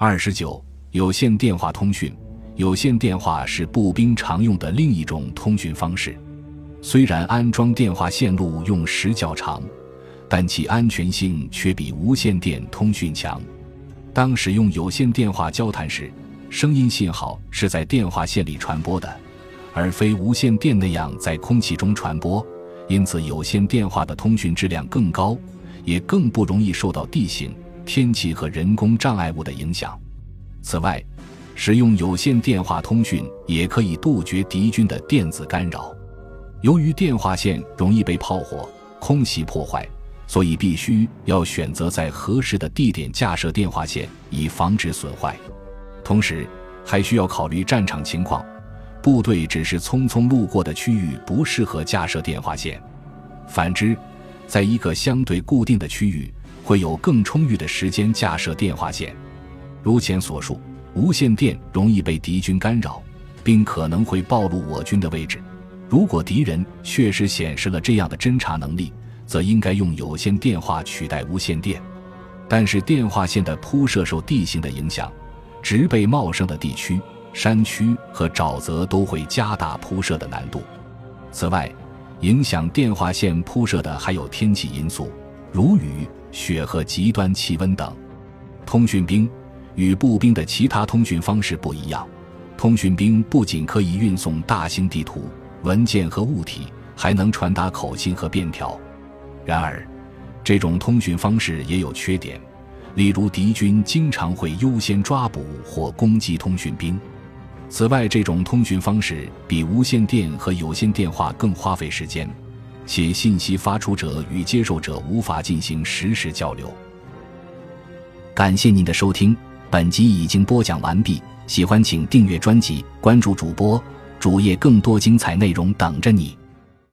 二十九，有线电话通讯。有线电话是步兵常用的另一种通讯方式，虽然安装电话线路用时较长，但其安全性却比无线电通讯强。当使用有线电话交谈时，声音信号是在电话线里传播的，而非无线电那样在空气中传播，因此有线电话的通讯质量更高，也更不容易受到地形、天气和人工障碍物的影响。此外，使用有线电话通讯也可以杜绝敌军的电子干扰。由于电话线容易被炮火、空袭破坏，所以必须要选择在合适的地点架设电话线，以防止损坏。同时，还需要考虑战场情况，部队只是匆匆路过的区域不适合架设电话线。反之，在一个相对固定的区域，会有更充裕的时间架设电话线。如前所述。无线电容易被敌军干扰，并可能会暴露我军的位置。如果敌人确实显示了这样的侦察能力，则应该用有线电话取代无线电。但是电话线的铺设受地形的影响，植被茂盛的地区、山区和沼泽都会加大铺设的难度。此外，影响电话线铺设的还有天气因素，如雨、雪和极端气温等。通讯兵。与步兵的其他通讯方式不一样，通讯兵不仅可以运送大型地图、文件和物体，还能传达口信和便条。然而，这种通讯方式也有缺点，例如敌军经常会优先抓捕或攻击通讯兵。此外，这种通讯方式比无线电和有线电话更花费时间，且信息发出者与接受者无法进行实时交流。感谢您的收听。本集已经播讲完毕，喜欢请订阅专辑，关注主播主页，更多精彩内容等着你。